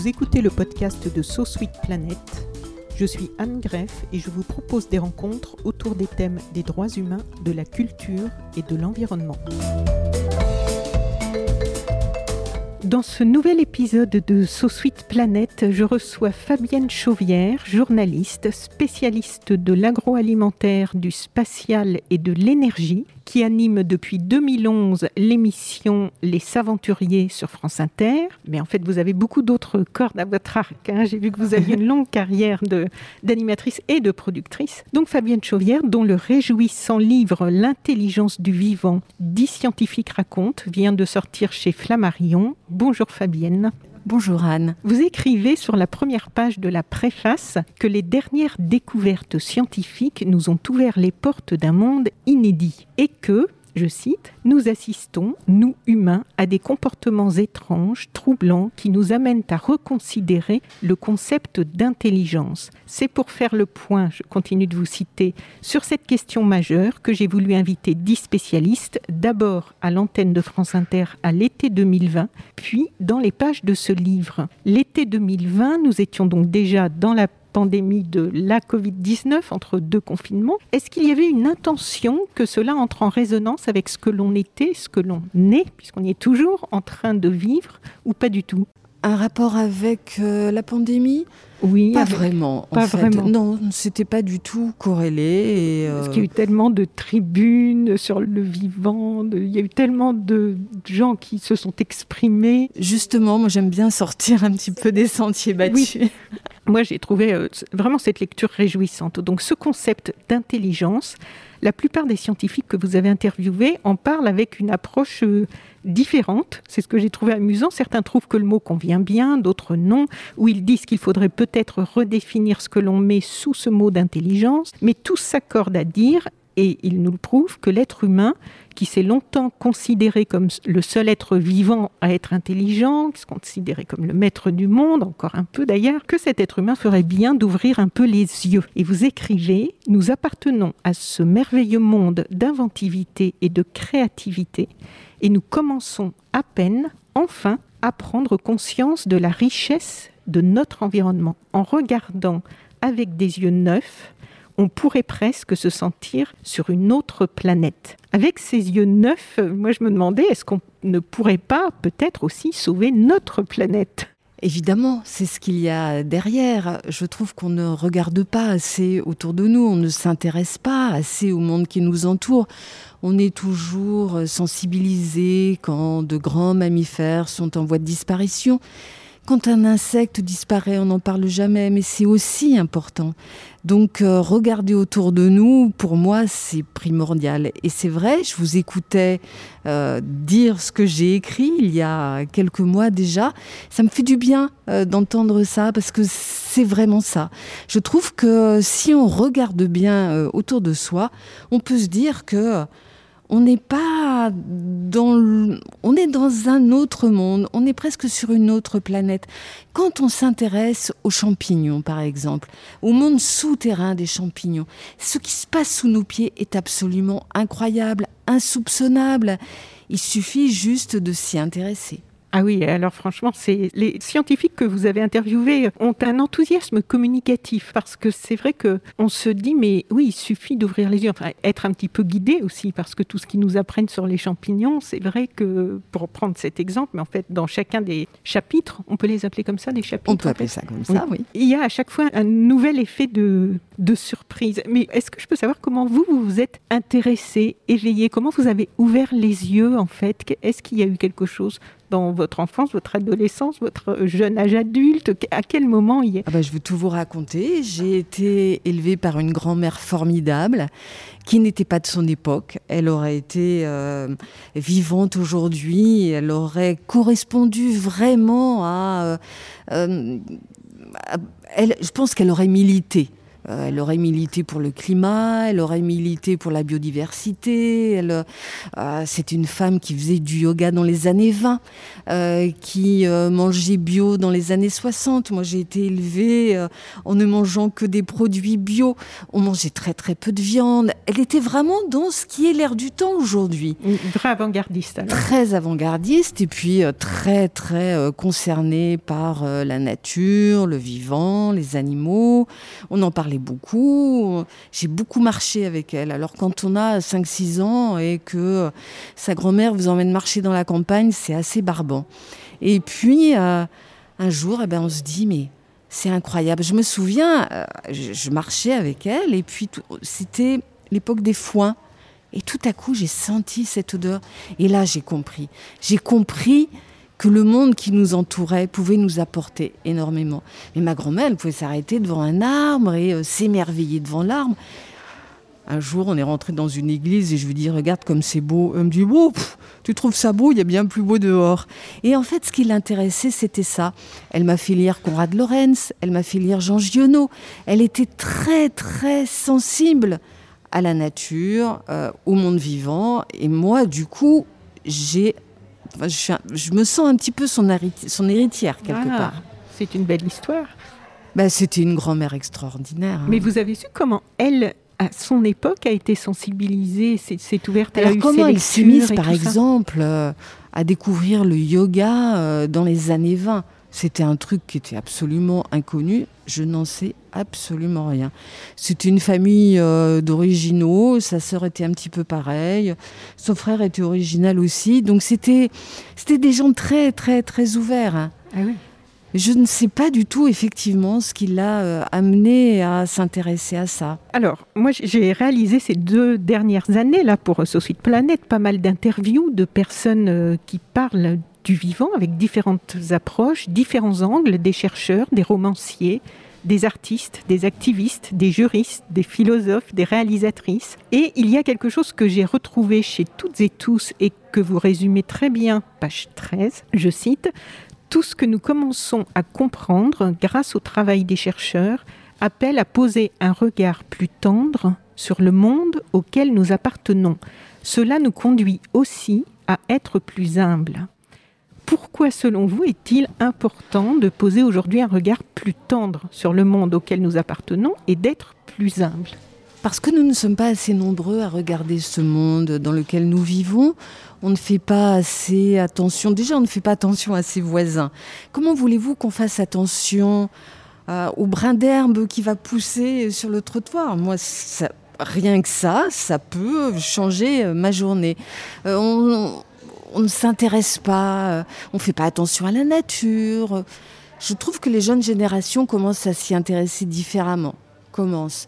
Vous écoutez le podcast de So Sweet Planet. Je suis Anne Greff et je vous propose des rencontres autour des thèmes des droits humains, de la culture et de l'environnement. Dans ce nouvel épisode de So Sweet Planet, je reçois Fabienne Chauvière, journaliste, spécialiste de l'agroalimentaire, du spatial et de l'énergie, qui anime depuis 2011 l'émission Les Saventuriers sur France Inter. Mais en fait, vous avez beaucoup d'autres cordes à votre arc. hein. J'ai vu que vous aviez une longue carrière d'animatrice et de productrice. Donc Fabienne Chauvière, dont le réjouissant livre L'intelligence du vivant, 10 scientifiques racontent, vient de sortir chez Flammarion. Bonjour Fabienne. Bonjour Anne. Vous écrivez sur la première page de la préface que les dernières découvertes scientifiques nous ont ouvert les portes d'un monde inédit et que, je cite, nous assistons, nous humains, à des comportements étranges, troublants, qui nous amènent à reconsidérer le concept d'intelligence. C'est pour faire le point, je continue de vous citer, sur cette question majeure que j'ai voulu inviter dix spécialistes, d'abord à l'antenne de France Inter à l'été 2020, puis dans les pages de ce livre. L'été 2020, nous étions donc déjà dans la pandémie de la Covid-19 entre deux confinements. Est-ce qu'il y avait une intention que cela entre en résonance avec ce que l'on était, ce que l'on est, puisqu'on y est toujours en train de vivre, ou pas du tout? Un rapport avec euh, la pandémie? Oui, Pas avec- vraiment. en pas fait. vraiment. Non, c'était pas du tout corrélé. Et, euh, Parce qu'il y a eu tellement de tribunes sur le vivant, de- il y a eu tellement de gens qui se sont exprimés. Justement, moi j'aime bien sortir un petit peu des sentiers battus. Moi, j'ai trouvé euh, vraiment cette lecture réjouissante. Donc, ce concept d'intelligence, la plupart des scientifiques que vous avez interviewés en parlent avec une approche euh, différente. C'est ce que j'ai trouvé amusant. Certains trouvent que le mot convient bien, d'autres non, ou ils disent qu'il faudrait peut-être redéfinir ce que l'on met sous ce mot d'intelligence. Mais tous s'accordent à dire, et ils nous le prouvent, que l'être humain, qui s'est longtemps considéré comme le seul être vivant à être intelligent, qui se considérait comme le maître du monde, encore un peu d'ailleurs, que cet être humain ferait bien d'ouvrir un peu les yeux. Et vous écrivez, nous appartenons à ce merveilleux monde d'inventivité et de créativité, et nous commençons à peine, enfin, à prendre conscience de la richesse de notre environnement. En regardant avec des yeux neufs, on pourrait presque se sentir sur une autre planète. Avec ces yeux neufs, moi je me demandais, est-ce qu'on ne pourrait pas peut-être aussi sauver notre planète? Évidemment, c'est ce qu'il y a derrière. Je trouve qu'on ne regarde pas assez autour de nous, on ne s'intéresse pas assez au monde qui nous entoure. On est toujours sensibilisé quand de grands mammifères sont en voie de disparition. Quand un insecte disparaît, on n'en parle jamais, mais c'est aussi important. Donc, euh, regarder autour de nous, pour moi, c'est primordial. Et c'est vrai, je vous écoutais euh, dire ce que j'ai écrit il y a quelques mois déjà. Ça me fait du bien euh, d'entendre ça parce que c'est vraiment ça. Je trouve que si on regarde bien euh, autour de soi, on peut se dire que on n'est pas dans le- on est dans un autre monde, on est presque sur une autre planète. Quand on s'intéresse aux champignons, par exemple, au monde souterrain des champignons, ce qui se passe sous nos pieds est absolument incroyable, insoupçonnable. Il suffit juste de s'y intéresser. Ah oui, alors franchement, c'est les scientifiques que vous avez interviewés ont un enthousiasme communicatif parce que c'est vrai que on se dit mais oui, il suffit d'ouvrir les yeux, enfin être un petit peu guidé aussi parce que tout ce qu'ils nous apprennent sur les champignons, c'est vrai que pour prendre cet exemple, mais en fait dans chacun des chapitres, on peut les appeler comme ça des chapitres. On peut appeler ça comme ça, oui. Il y a à chaque fois un nouvel effet de, de surprise. Mais est-ce que je peux savoir comment vous, vous vous êtes intéressé, éveillé? Comment vous avez ouvert les yeux, en fait? Est-ce qu'il y a eu quelque chose dans votre enfance, votre adolescence, votre jeune âge adulte À quel moment y est ah bah, Je veux tout vous raconter. J'ai été élevée par une grand-mère formidable qui n'était pas de son époque. Elle aurait été euh, vivante aujourd'hui, elle aurait correspondu vraiment à... Euh, elle, je pense qu'elle aurait milité euh, elle aurait milité pour le climat, elle aurait milité pour la biodiversité. Elle, euh, c'est une femme qui faisait du yoga dans les années 20, euh, qui mangeait bio dans les années 60. Moi, j'ai été élevée en ne mangeant que des produits bio. On mangeait très très peu de viande. Elle était vraiment dans ce qui est l'air du temps aujourd'hui. Très avant-gardiste. Très avant-gardiste et puis très très concernée par la nature, le vivant, les animaux. On en parlait beaucoup. J'ai beaucoup marché avec elle. Alors quand on a 5-6 ans et que sa grand-mère vous emmène marcher dans la campagne, c'est assez barbant. Et puis euh, un jour, eh ben, on se dit, mais c'est incroyable. Je me souviens, euh, je, marchais avec elle et puis c'était l'époque des foins. Et tout à coup, j'ai senti cette odeur. Et là, j'ai compris. J'ai compris que le monde qui nous entourait pouvait nous apporter énormément. Mais ma grand-mère, elle pouvait s'arrêter devant un arbre et euh, s'émerveiller devant l'arbre. Un jour, on est rentré dans une église et je lui dis Regarde comme c'est beau. Elle me dit Beau, tu trouves ça beau Il y a bien plus beau dehors. Et en fait, ce qui l'intéressait, c'était ça. Elle m'a fait lire Conrad Lorenz, elle m'a fait lire Jean Giono. Elle était très, très sensible à la nature, euh, au monde vivant. Et moi, du coup, j'ai je, me sens un petit peu son, son héritière quelque ah, part. C'est une belle histoire. Bah, C'était une grand-mère extraordinaire. Hein. Mais vous avez su comment elle, à son époque, a été sensibilisée, s'est ouverte à comment elle s'est mise, par exemple, euh, à découvrir le yoga euh, dans les années 20 c'était un truc qui était absolument inconnu. Je n'en sais absolument rien. C'était une famille euh, d'originaux. Sa sœur était un petit peu pareil. Son frère était original aussi. Donc c'était, c'était des gens très, très, très ouverts. Hein. Ah Je ne sais pas du tout effectivement ce qui l'a euh, amené à s'intéresser à ça. Alors, moi j'ai réalisé ces deux dernières années là pour Société Planète pas mal d'interviews de personnes euh, qui parlent du vivant avec différentes approches, différents angles, des chercheurs, des romanciers, des artistes, des activistes, des juristes, des philosophes, des réalisatrices. Et il y a quelque chose que j'ai retrouvé chez toutes et tous et que vous résumez très bien, page 13, je cite, Tout ce que nous commençons à comprendre grâce au travail des chercheurs appelle à poser un regard plus tendre sur le monde auquel nous appartenons. Cela nous conduit aussi à être plus humbles pourquoi, selon vous, est-il important de poser aujourd'hui un regard plus tendre sur le monde auquel nous appartenons et d'être plus humble? Parce que nous ne sommes pas assez nombreux à regarder ce monde dans lequel nous vivons. On ne fait pas assez attention. Déjà, on ne fait pas attention à ses voisins. Comment voulez-vous qu'on fasse attention euh, au brin d'herbe qui va pousser sur le trottoir? Moi, rien que ça, ça peut changer ma journée. Euh, on ne s'intéresse pas, euh, on ne fait pas attention à la nature. Je trouve que les jeunes générations commencent à s'y intéresser différemment. Commencent.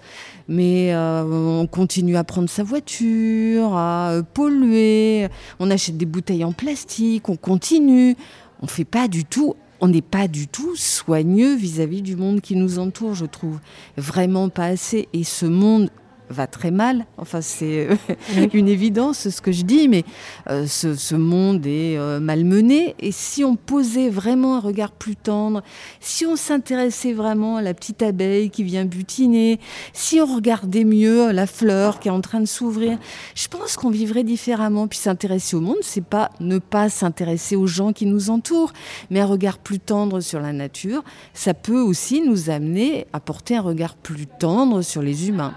Mais euh, on continue à prendre sa voiture, à euh, polluer, on achète des bouteilles en plastique, on continue. On fait pas du tout on n'est pas du tout soigneux vis-à-vis -vis du monde qui nous entoure, je trouve. Vraiment pas assez. Et ce monde va très mal. Enfin, c'est euh, une évidence ce que je dis, mais euh, ce, monde est euh, malmené. Et si on posait vraiment un regard plus tendre, si on s'intéressait vraiment à la petite abeille qui vient butiner, si on regardait mieux la fleur qui est en train de s'ouvrir, je pense qu'on vivrait différemment. Puis s'intéresser au monde, c'est pas ne pas s'intéresser aux gens qui nous entourent, mais un regard plus tendre sur la nature, ça peut aussi nous amener à porter un regard plus tendre sur les humains.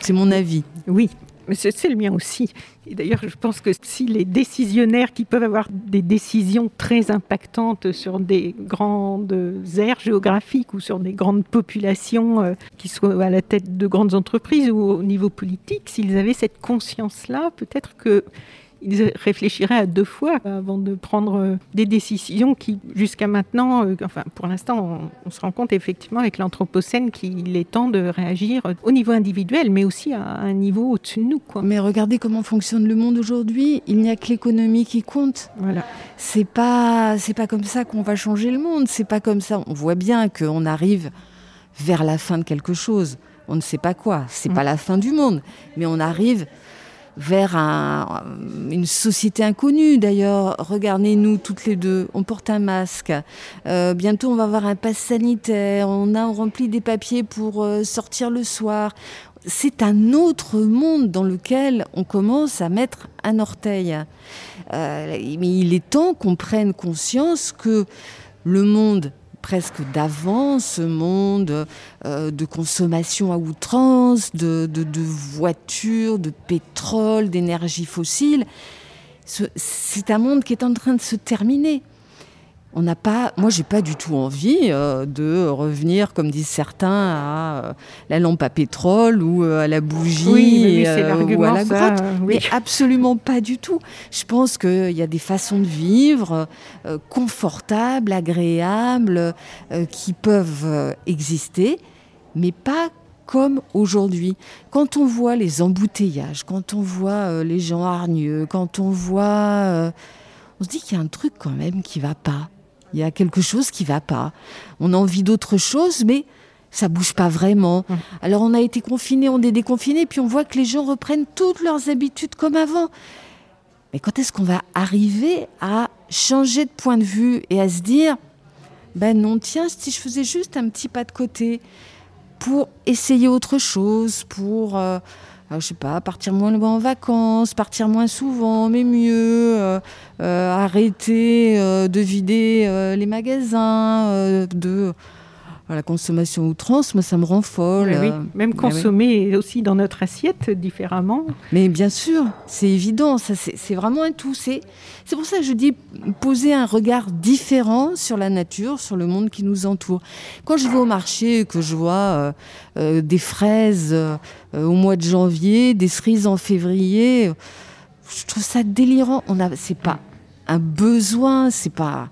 C'est mon avis. Oui, mais c'est le mien aussi. Et d'ailleurs, je pense que si les décisionnaires qui peuvent avoir des décisions très impactantes sur des grandes aires géographiques ou sur des grandes populations euh, qui soient à la tête de grandes entreprises ou au niveau politique, s'ils avaient cette conscience-là, peut-être que ils réfléchiraient à deux fois avant de prendre des décisions qui, jusqu'à maintenant, enfin pour l'instant, on, se rend compte effectivement avec l'Anthropocène qu'il est temps de réagir au niveau individuel, mais aussi à un niveau au-dessus de nous. Quoi. Mais regardez comment fonctionne le monde aujourd'hui. Il n'y a que l'économie qui compte. Voilà. C'est pas, c'est pas comme ça qu'on va changer le monde. C'est pas comme ça. On voit bien qu'on arrive vers la fin de quelque chose. On ne sait pas quoi. C'est pas mm. la fin du monde, mais on arrive vers une société inconnue. D'ailleurs, regardez-nous toutes les deux, on porte un masque. Euh, bientôt, on va avoir un pass sanitaire. On a rempli des papiers pour euh, sortir le soir. C'est un autre monde dans lequel on commence à mettre un orteil. Euh, mais il est temps qu'on prenne conscience que le monde presque d'avant, ce monde euh, de consommation à outrance, de, voitures, de pétrole, d'énergie fossile. C'est un monde qui est en train de se terminer on n'a pas, moi j'ai pas du tout envie euh, de revenir, comme disent certains, à euh, la lampe à pétrole ou euh, à la bougie oui, ou à la grotte. Mais absolument pas du tout. Je pense qu'il y a des façons de vivre confortables, agréables, qui peuvent exister, mais pas comme aujourd'hui. Quand on voit les embouteillages, quand on voit les gens hargneux, quand on voit... on se dit qu'il y a un truc quand même qui va pas. Il y a quelque chose qui va pas. On a envie d'autre chose, mais ça bouge pas vraiment. Hum. Alors on a été confinés, on est déconfinés, puis on voit que les gens reprennent toutes leurs habitudes comme avant. Mais quand est-ce qu'on va arriver à changer de point de vue et à se dire, ben non, tiens, si je faisais juste un petit pas de côté pour essayer autre chose, pour euh, je sais pas, partir moins en vacances, partir moins souvent, mais mieux, euh, euh, arrêter de vider les magasins, de la consommation outrance, moi ça me rend folle. Oui, Même consommer aussi dans notre assiette différemment. Mais bien sûr, c'est évident, ça c'est vraiment un tout. C'est pour ça que je dis poser un regard différent sur la nature, sur le monde qui nous entoure. Quand je vais au marché, que je vois euh, euh, des fraises euh, au mois de janvier, des cerises en février, je trouve ça délirant. On a, c'est pas un besoin, c'est pas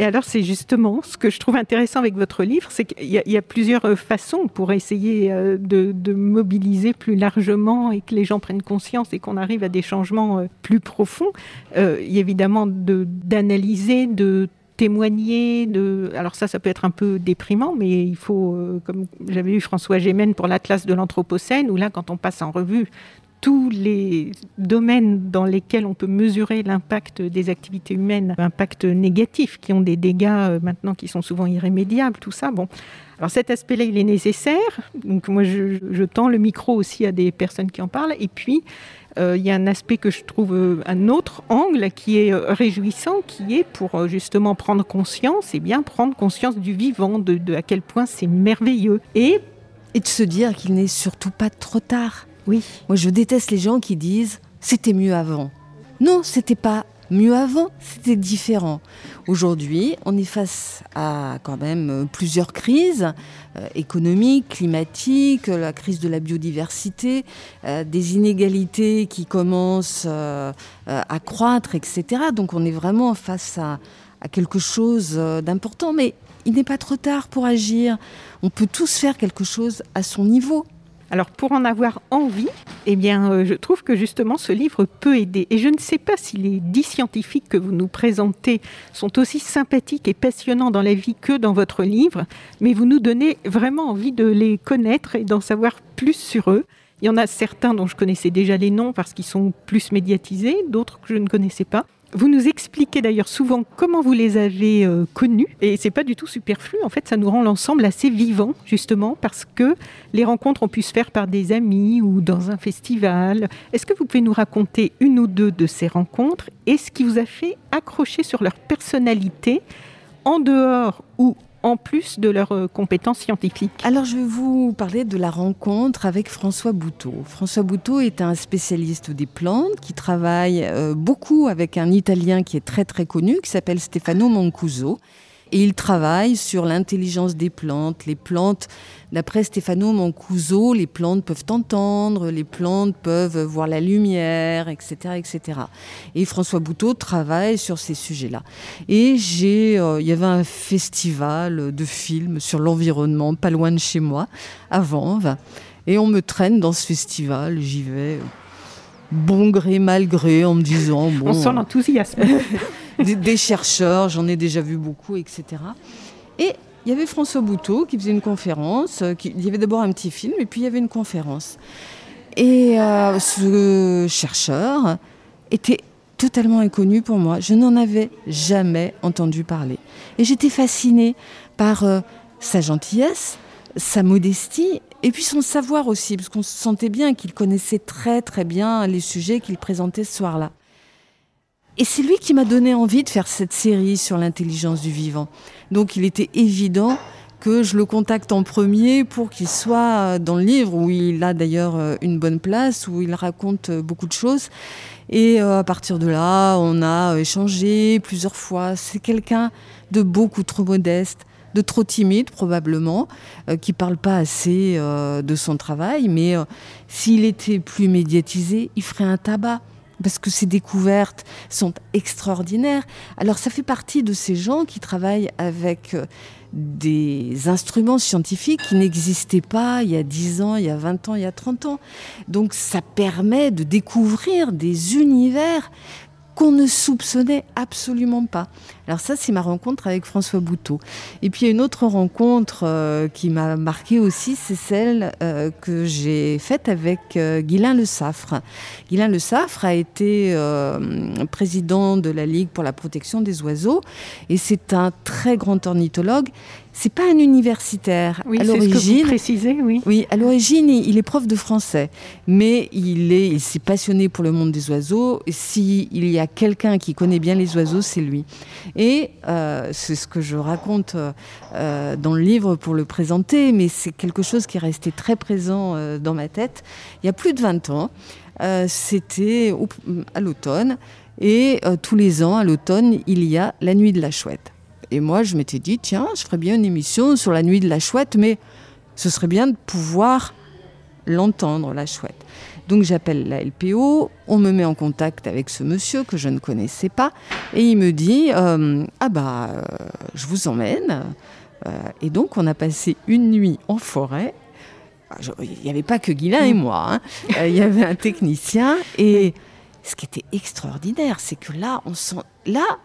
et alors, c'est justement ce que je trouve intéressant avec votre livre, c'est qu'il y, a plusieurs euh, façons pour essayer euh, de, mobiliser plus largement et que les gens prennent conscience et qu'on arrive à des changements euh, plus profonds. il y a évidemment d'analyser, de, témoigner. Alors ça, ça peut être un peu déprimant, mais il faut, comme j'avais eu François Gémen pour l'Atlas de l'Anthropocène, où là, quand on passe en revue tous les domaines dans lesquels on peut mesurer l'impact des activités humaines, impact négatif, qui ont des dégâts euh, maintenant qui sont souvent irrémédiables, tout ça. Bon, alors cet aspect-là, il est nécessaire. Donc moi, je, tends le micro aussi à des personnes qui en parlent. Et puis, euh, il y a un aspect que je trouve euh, un autre angle qui est réjouissant, qui est pour justement prendre conscience, et bien prendre conscience du vivant, de, à quel point c'est merveilleux. Et de se dire qu'il n'est surtout pas trop tard. Oui. Moi, je déteste les gens qui disent c'était mieux avant. Non, c'était pas mieux avant, c'était différent. Aujourd'hui, on est face à quand même euh, plusieurs crises euh, économiques, climatiques, la crise de la biodiversité, euh, des inégalités qui commencent à croître, etc. Donc on est vraiment face à quelque chose d'important, mais il n'est pas trop tard pour agir. On peut tous faire quelque chose à son niveau. Alors pour en avoir envie, eh bien, euh, je trouve que justement ce livre peut aider. Et je ne sais pas si les dix scientifiques que vous nous présentez sont aussi sympathiques et passionnants dans la vie que dans votre livre, mais vous nous donnez vraiment envie de les connaître et d'en savoir plus sur eux. Il y en a certains dont je connaissais déjà les noms parce qu'ils sont plus médiatisés, d'autres que je ne connaissais pas. Vous nous expliquez d'ailleurs souvent comment vous les avez euh, connus et c'est pas du tout superflu. En fait, ça nous rend l'ensemble assez vivant justement parce que les rencontres ont pu se faire par des amis ou dans un festival. Est-ce que vous pouvez nous raconter une ou deux de ces rencontres et ce qui vous a fait accrocher sur leur personnalité en dehors ou en plus de leurs euh, compétences scientifiques Alors je vais vous parler de la rencontre avec François Bouteau. François Bouteau est un spécialiste des plantes qui travaille euh, beaucoup avec un Italien qui est très très connu, qui s'appelle Stefano Mancuso. Et il travaille sur l'intelligence des plantes. Les plantes, d'après Stefano Mancuso, les plantes peuvent entendre, les plantes peuvent voir la lumière, etc., etc. Et François Bouteau travaille sur ces sujets-là. Et j'ai, euh, il y avait un festival de films sur l'environnement, pas loin de chez moi, à Vanves. Et on me traîne dans ce festival, j'y vais bon gré, mal gré, en me disant... Bon, on sent l'enthousiasme. des, chercheurs, j'en ai déjà vu beaucoup, etc. Et il y avait François Bouteau qui faisait une conférence. Euh, il y avait d'abord un petit film et puis il y avait une conférence. Et euh, ce chercheur était totalement inconnu pour moi. Je n'en avais jamais entendu parler. Et j'étais fascinée par euh, sa gentillesse, sa modestie et puis son savoir aussi, parce qu'on sentait bien qu'il connaissait très très bien les sujets qu'il présentait ce soir-là. Et c'est lui qui m'a donné envie de faire cette série sur l'intelligence du vivant. Donc il était évident que je le contacte en premier pour qu'il soit dans le livre, où il a d'ailleurs euh, une bonne place, où il raconte euh, beaucoup de choses. Et euh, à partir de là, on a échangé plusieurs fois. C'est quelqu'un de beaucoup trop modeste, de trop timide probablement, qui parle pas assez de son travail. Mais s'il était plus médiatisé, il ferait un tabac parce que ces découvertes sont extraordinaires. Alors ça fait partie de ces gens qui travaillent avec euh, des instruments scientifiques qui n'existaient pas il y a 10 ans, il y a 20 ans, il y a 30 ans. Donc ça permet de découvrir des univers qu'on ne soupçonnait absolument pas. Alors ça, c'est ma rencontre avec François Bouteau. Et puis il y a une autre rencontre euh, qui m'a marquée aussi, c'est celle euh, que j'ai faite avec euh, Guylain Le Saffre. Guylain Le Saffre a été président de la Ligue pour la protection des oiseaux et c'est un très grand ornithologue c'est pas un universitaire. Oui, à l'origine, oui. Oui, à l'origine, il est prof de français, mais il est, il s'est passionné pour le monde des oiseaux. S'il y a quelqu'un qui connaît bien les oiseaux, c'est lui. Et euh, c'est ce que je raconte euh, dans le livre pour le présenter, mais c'est quelque chose qui est resté très présent euh, dans ma tête. Il y a plus de 20 ans, c'était à l'automne, et tous les ans, à l'automne, il y a la nuit de la chouette. Et moi, je m'étais dit, tiens, je ferais bien une émission sur la nuit de la chouette, mais ce serait bien de pouvoir l'entendre, la chouette. Donc j'appelle la LPO, on me met en contact avec ce monsieur que je ne connaissais pas, et il me dit, euh, ah bah, euh, je vous emmène. Euh, et donc on a passé une nuit en forêt. Ah, il n'y avait pas que Guilain et moi, hein. il y avait un technicien, et ce qui était extraordinaire, c'est que là, on sent, là,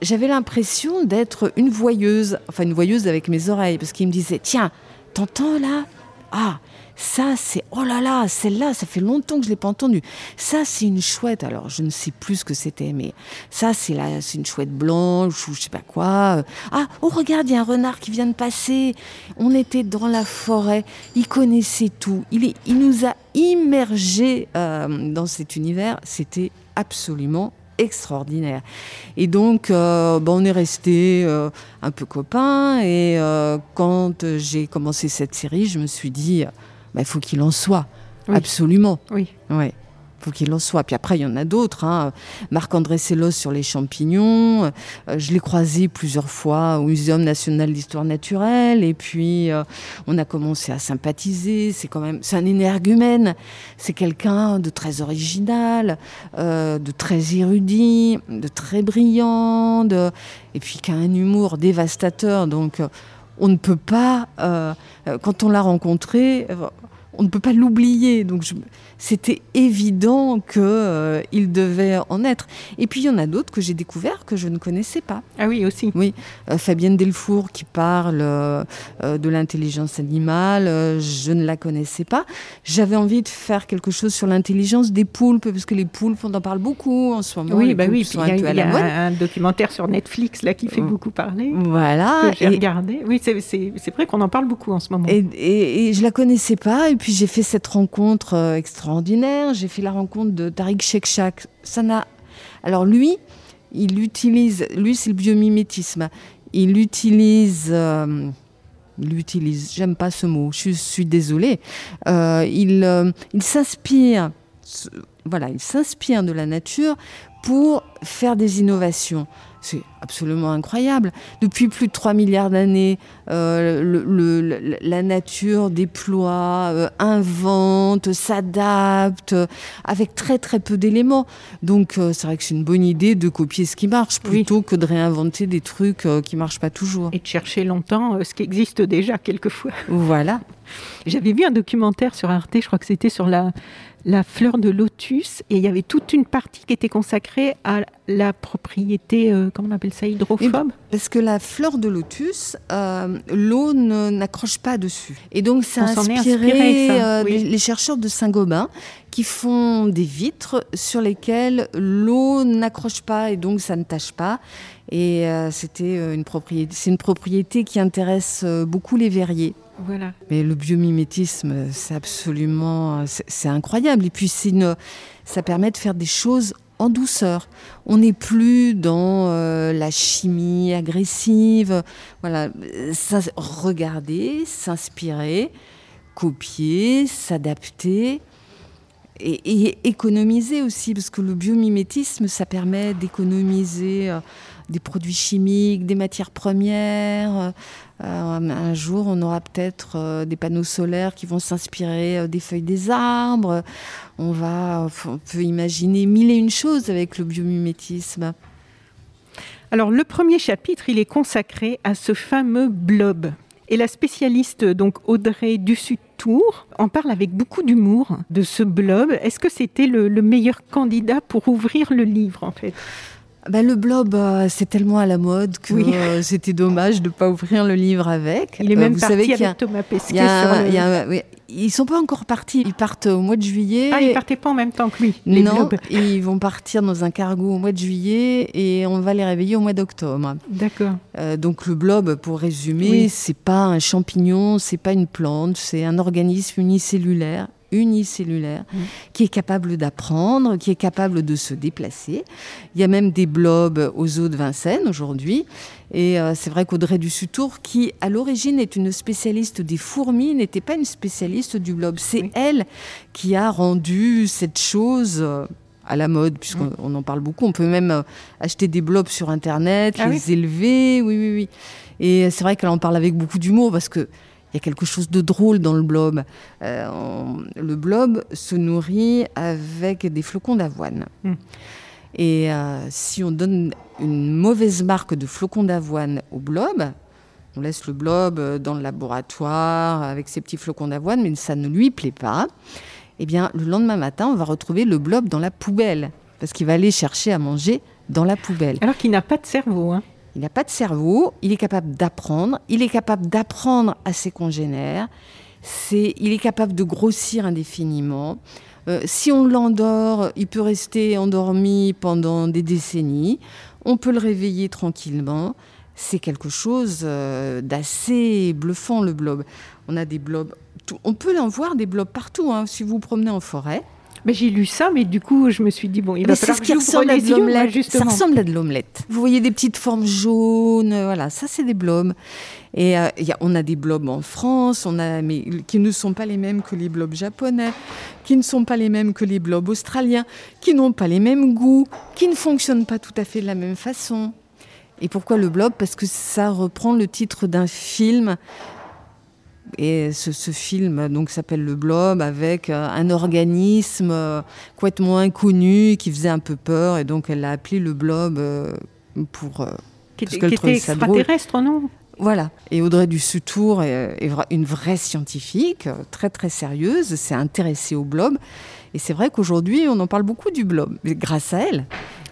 j'avais l'impression d'être une voyeuse, enfin une voyeuse avec mes oreilles, parce qu'il me disait Tiens, t'entends là? Ah, ça c'est. Oh là là, celle-là, ça fait longtemps que je ne l'ai pas entendue. Ça c'est une chouette, alors je ne sais plus ce que c'était, mais ça c'est là, c'est une chouette blanche ou je sais pas quoi. Ah, oh regarde, il y a un renard qui vient de passer. On était dans la forêt, il connaissait tout. Il, il nous a immergés euh, dans cet univers, c'était absolument extraordinaire. Et donc, euh, on est resté euh, un peu copains. Et euh, quand j'ai commencé cette série, je me suis dit, bah, il faut qu'il en soit. Absolument. Oui. Ouais faut qu'il en soit. Puis après, il y en a d'autres. Hein. Marc-André Sellos sur les champignons. Euh, je l'ai croisé plusieurs fois au Muséum national d'histoire naturelle. Et puis, euh, on a commencé à sympathiser. C'est quand même, c'est un énergumène. C'est quelqu'un de très original, euh, de très érudit, de très brillant, et puis qui a un humour dévastateur. Donc, on ne peut pas, quand on l'a rencontré, on ne peut pas l'oublier. Donc, je, c'était évident qu'il euh, devait en être. Et puis il y en a d'autres que j'ai découverts que je ne connaissais pas. Ah oui, aussi. Oui, euh, Fabienne Delfour qui parle euh, de l'intelligence animale, je ne la connaissais pas. J'avais envie de faire quelque chose sur l'intelligence des poulpes, parce que les poulpes, on en parle beaucoup en ce moment. Oui, bah oui, il y a, un, documentaire sur Netflix là qui fait beaucoup parler. Voilà. Que j'ai regardé. Oui, c'est vrai qu'on en parle beaucoup en ce moment. Et, et, et je la connaissais pas, et puis j'ai fait cette rencontre extraordinaire j'ai fait la rencontre de Tariq Shekshak. Ça. Alors lui, il utilise. Lui, c'est le biomimétisme. Il utilise. Euh, il utilise. J'aime pas ce mot. Je suis désolée. Euh, il, euh, il s'inspire. Voilà, il s'inspire de la nature pour faire des innovations. C'est absolument incroyable. Depuis plus de 3 milliards d'années, euh, la nature déploie, euh, invente, s'adapte avec très très peu d'éléments. Donc euh, c'est vrai que c'est une bonne idée de copier ce qui marche plutôt que de réinventer des trucs qui ne marchent pas toujours. Et de chercher longtemps ce qui existe déjà quelquefois. Voilà. J'avais vu un documentaire sur Arte, je crois que c'était sur la, la fleur de lotus et il y avait toute une partie qui était consacrée à la propriété, euh, comment on appelle ça, hydrophobe Parce que la fleur de lotus, euh, l'eau n'accroche pas dessus. Et donc ça a inspiré, euh, les, chercheurs de Saint-Gobain qui font des vitres sur lesquelles l'eau n'accroche pas et donc ça ne tâche pas. Et c'était une propriété, c'est une propriété qui intéresse beaucoup les verriers. Mais le biomimétisme, c'est absolument, c'est incroyable. Et puis ça permet de faire des choses en douceur. On n'est plus dans euh, la chimie agressive. Voilà, regarder, s'inspirer, copier, s'adapter. Et, économiser aussi, parce que le biomimétisme, ça permet d'économiser euh, des produits chimiques, des matières premières, euh, un jour, on aura peut-être euh, des panneaux solaires qui vont s'inspirer euh, des feuilles des arbres. On, va, on peut imaginer mille et une choses avec le biomimétisme. Alors, le premier chapitre, il est consacré à ce fameux blob. Et la spécialiste, donc Audrey Dussutour, en parle avec beaucoup d'humour de ce blob. Est-ce que c'était le, le meilleur candidat pour ouvrir le livre, en fait? Bah, le blob, euh, c'est tellement à la mode que euh, c'était dommage de ne pas ouvrir le livre avec. Il est même euh, parti avec Thomas Pesquet. Ils sont pas encore partis. Ils partent au mois de juillet. Ah, ils partaient pas en même temps que lui. Les non, ils vont partir dans un cargo au mois de juillet et on va les réveiller au mois d'octobre. D'accord. donc le blob, pour résumer, c'est pas un champignon, c'est pas une plante, c'est un organisme unicellulaire unicellulaire, mmh. qui est capable d'apprendre, qui est capable de se déplacer. Il y a même des blobs aux eaux de Vincennes aujourd'hui. Et euh, c'est vrai qu'Audrey Dussutour, qui à l'origine est une spécialiste des fourmis, n'était pas une spécialiste du blob. C'est elle qui a rendu cette chose euh, à la mode, puisqu'on mmh. en parle beaucoup. On peut même euh, acheter des blobs sur Internet, ah les élever. Oui, oui, oui. Et c'est vrai qu'elle en parle avec beaucoup d'humour parce que il y a quelque chose de drôle dans le blob. Euh, le blob se nourrit avec des flocons d'avoine. Hmm. Et euh, si on donne une mauvaise marque de flocons d'avoine au blob, on laisse le blob dans le laboratoire avec ses petits flocons d'avoine, mais ça ne lui plaît pas. Eh bien, le lendemain matin, on va retrouver le blob dans la poubelle, parce qu'il va aller chercher à manger dans la poubelle. Alors qu'il n'a pas de cerveau. Hein. Il n'a pas de cerveau, il est capable d'apprendre, il est capable d'apprendre à ses congénères, c'est, il est capable de grossir indéfiniment. Euh, si on l'endort, il peut rester endormi pendant des décennies. On peut le réveiller tranquillement. C'est quelque chose euh, d'assez bluffant, le blob. On a des blobs. On peut en voir des blobs partout. Hein. Si vous vous promenez en forêt, mais j'ai lu ça, mais du coup, je me suis dit, bon, il va falloir ce qui ressemble à de l'omelette. Ça ressemble à de l'omelette. Vous voyez des petites formes jaunes, voilà, ça c'est des blobs. Et euh, on a des blobs en France, on a, mais qui ne sont pas les mêmes que les blobs japonais, qui ne sont pas les mêmes que les blobs australiens, qui n'ont pas les mêmes goûts, qui ne fonctionnent pas tout à fait de la même façon. Et pourquoi le blob? Parce que ça reprend le titre d'un film et ce, film donc s'appelle Le Blob avec euh, un organisme euh, complètement inconnu qui faisait un peu peur et donc elle l'a appelé le Blob euh, pour qui était, qui était extraterrestre non? Voilà. Et Audrey Dussutour est, est une vraie scientifique, très très sérieuse, s'est intéressée au blob. Et c'est vrai qu'aujourd'hui, on en parle beaucoup du blob, grâce à elle.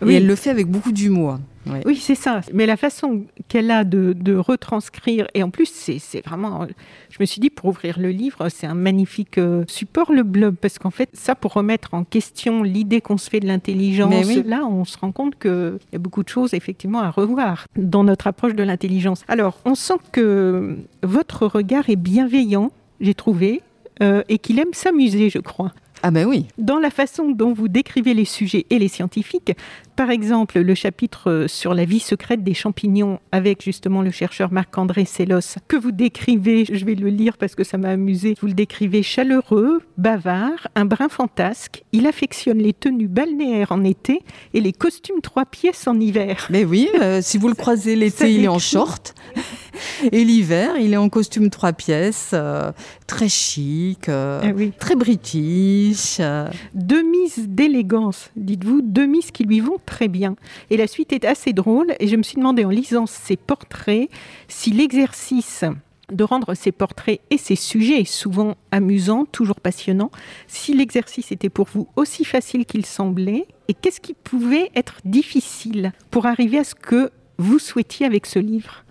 Et elle le fait avec beaucoup d'humour. Oui, c'est ça. Mais la façon qu'elle a de, retranscrire, et en plus, c'est vraiment, je me suis dit, pour ouvrir le livre, c'est un magnifique euh, support, le blog, parce qu'en fait, ça, pour remettre en question l'idée qu'on se fait de l'intelligence, là, on se rend compte qu'il y a beaucoup de choses, effectivement, à revoir dans notre approche de l'intelligence. Alors, on sent que votre regard est bienveillant, j'ai trouvé, euh, et qu'il aime s'amuser, je crois. Ah ben oui. Dans la façon dont vous décrivez les sujets et les scientifiques, par exemple, le chapitre sur la vie secrète des champignons avec justement le chercheur Marc-André Sellos, que vous décrivez, je vais le lire parce que ça m'a amusé, vous le décrivez chaleureux, bavard, un brin fantasque. Il affectionne les tenues balnéaires en été et les costumes trois pièces en hiver. Mais oui, euh, si vous le croisez l'été, il est en short. Et l'hiver, il est en costume trois pièces, euh, très chic, euh, eh très british. Deux mises d'élégance, dites-vous, deux mises qui lui vont très bien. Et la suite est assez drôle. Et je me suis demandé en lisant ces portraits si l'exercice de rendre ses portraits et ses sujets souvent amusants, toujours passionnants, si l'exercice était pour vous aussi facile qu'il semblait, et qu'est-ce qui pouvait être difficile pour arriver à ce que vous souhaitiez avec ce livre?